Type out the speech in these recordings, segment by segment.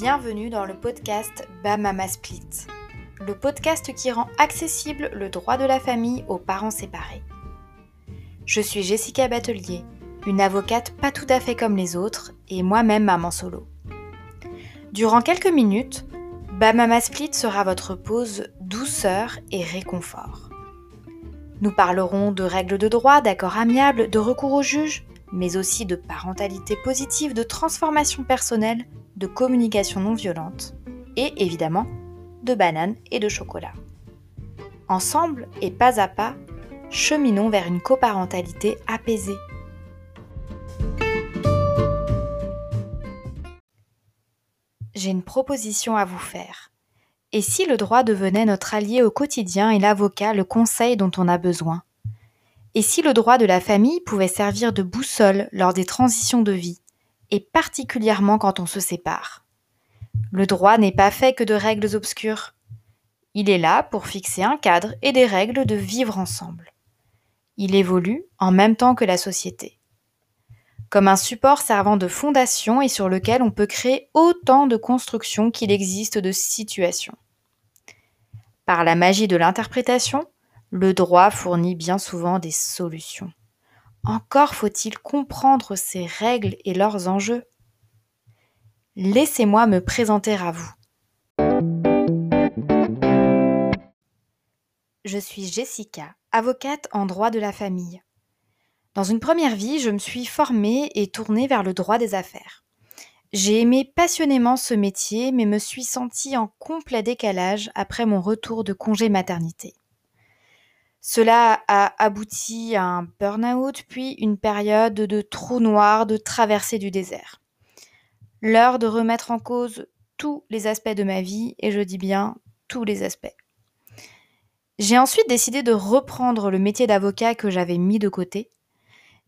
Bienvenue dans le podcast Bamama Split, le podcast qui rend accessible le droit de la famille aux parents séparés. Je suis Jessica Batelier, une avocate pas tout à fait comme les autres et moi-même maman solo. Durant quelques minutes, Bamama Split sera votre pause douceur et réconfort. Nous parlerons de règles de droit, d'accords amiables, de recours au juge, mais aussi de parentalité positive, de transformation personnelle, de communication non violente et évidemment de bananes et de chocolat. Ensemble et pas à pas, cheminons vers une coparentalité apaisée. J'ai une proposition à vous faire. Et si le droit devenait notre allié au quotidien et l'avocat le conseil dont on a besoin? Et si le droit de la famille pouvait servir de boussole lors des transitions de vie, et particulièrement quand on se sépare Le droit n'est pas fait que de règles obscures. Il est là pour fixer un cadre et des règles de vivre ensemble. Il évolue en même temps que la société. Comme un support servant de fondation et sur lequel on peut créer autant de constructions qu'il existe de situations. Par la magie de l'interprétation, le droit fournit bien souvent des solutions. Encore faut-il comprendre ces règles et leurs enjeux. Laissez-moi me présenter à vous. Je suis Jessica, avocate en droit de la famille. Dans une première vie, je me suis formée et tournée vers le droit des affaires. J'ai aimé passionnément ce métier, mais me suis sentie en complet décalage après mon retour de congé maternité. Cela a abouti à un burn-out, puis une période de trou noir, de traversée du désert. L'heure de remettre en cause tous les aspects de ma vie, et je dis bien tous les aspects. J'ai ensuite décidé de reprendre le métier d'avocat que j'avais mis de côté,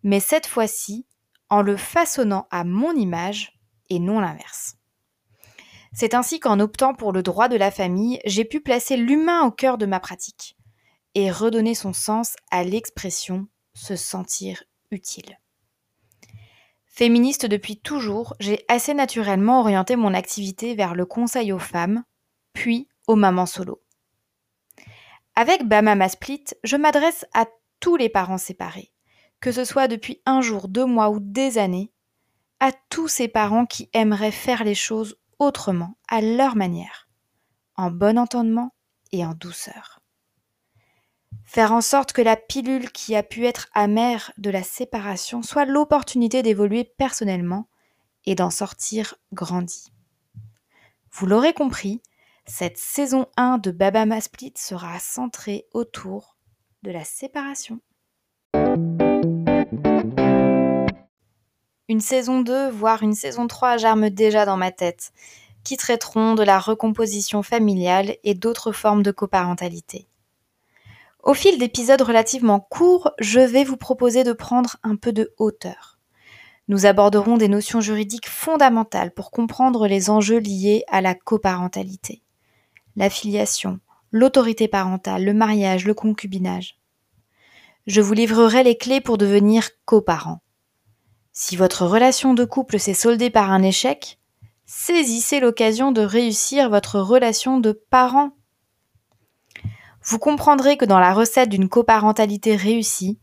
mais cette fois-ci en le façonnant à mon image et non l'inverse. C'est ainsi qu'en optant pour le droit de la famille, j'ai pu placer l'humain au cœur de ma pratique et redonner son sens à l'expression se sentir utile. Féministe depuis toujours, j'ai assez naturellement orienté mon activité vers le conseil aux femmes, puis aux mamans solo. Avec Bamama Split, je m'adresse à tous les parents séparés, que ce soit depuis un jour, deux mois ou des années, à tous ces parents qui aimeraient faire les choses autrement, à leur manière, en bon entendement et en douceur. Faire en sorte que la pilule qui a pu être amère de la séparation soit l'opportunité d'évoluer personnellement et d'en sortir grandi. Vous l'aurez compris, cette saison 1 de Babama Split sera centrée autour de la séparation. Une saison 2, voire une saison 3 germe déjà dans ma tête, qui traiteront de la recomposition familiale et d'autres formes de coparentalité. Au fil d'épisodes relativement courts, je vais vous proposer de prendre un peu de hauteur. Nous aborderons des notions juridiques fondamentales pour comprendre les enjeux liés à la coparentalité. La filiation, l'autorité parentale, le mariage, le concubinage. Je vous livrerai les clés pour devenir coparent. Si votre relation de couple s'est soldée par un échec, saisissez l'occasion de réussir votre relation de parent. Vous comprendrez que dans la recette d'une coparentalité réussie,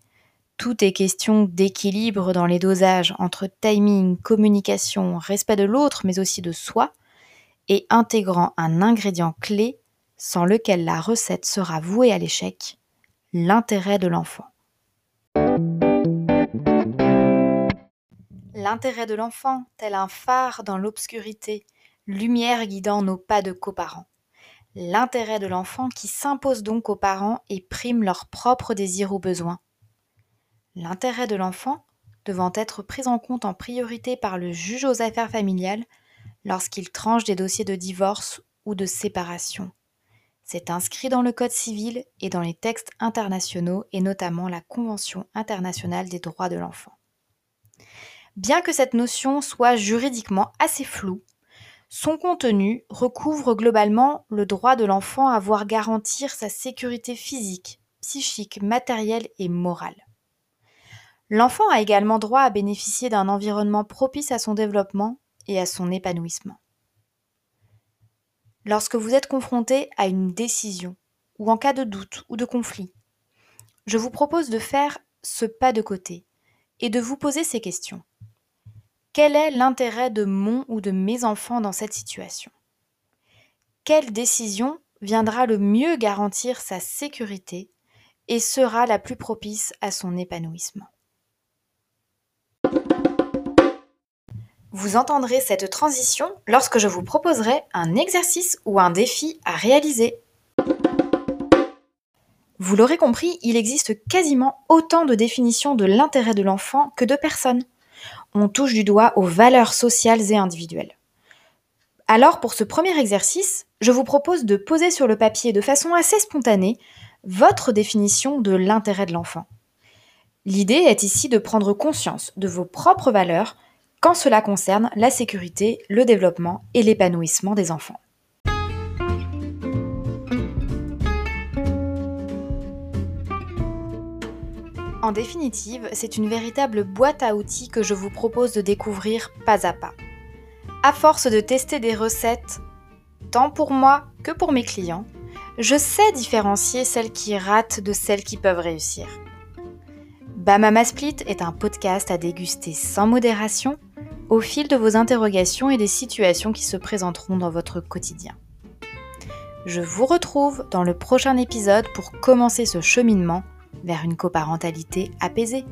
tout est question d'équilibre dans les dosages entre timing, communication, respect de l'autre, mais aussi de soi, et intégrant un ingrédient clé sans lequel la recette sera vouée à l'échec, l'intérêt de l'enfant. L'intérêt de l'enfant, tel un phare dans l'obscurité, lumière guidant nos pas de coparents. L'intérêt de l'enfant qui s'impose donc aux parents et prime leurs propres désirs ou besoins. L'intérêt de l'enfant devant être pris en compte en priorité par le juge aux affaires familiales lorsqu'il tranche des dossiers de divorce ou de séparation. C'est inscrit dans le Code civil et dans les textes internationaux et notamment la Convention internationale des droits de l'enfant. Bien que cette notion soit juridiquement assez floue, son contenu recouvre globalement le droit de l'enfant à voir garantir sa sécurité physique, psychique, matérielle et morale. L'enfant a également droit à bénéficier d'un environnement propice à son développement et à son épanouissement. lorsque vous êtes confronté à une décision ou en cas de doute ou de conflit, je vous propose de faire ce pas de côté et de vous poser ces questions. Quel est l'intérêt de mon ou de mes enfants dans cette situation? Quelle décision viendra le mieux garantir sa sécurité et sera la plus propice à son épanouissement? Vous entendrez cette transition lorsque je vous proposerai un exercice ou un défi à réaliser. Vous l'aurez compris, il existe quasiment autant de définitions de l'intérêt de l'enfant que de personnes. On touche du doigt aux valeurs sociales et individuelles. Alors pour ce premier exercice, je vous propose de poser sur le papier de façon assez spontanée votre définition de l'intérêt de l'enfant. L'idée est ici de prendre conscience de vos propres valeurs quand cela concerne la sécurité, le développement et l'épanouissement des enfants. En définitive, c'est une véritable boîte à outils que je vous propose de découvrir pas à pas. À force de tester des recettes, tant pour moi que pour mes clients, je sais différencier celles qui ratent de celles qui peuvent réussir. Bamama Split est un podcast à déguster sans modération au fil de vos interrogations et des situations qui se présenteront dans votre quotidien. Je vous retrouve dans le prochain épisode pour commencer ce cheminement vers une coparentalité apaisée.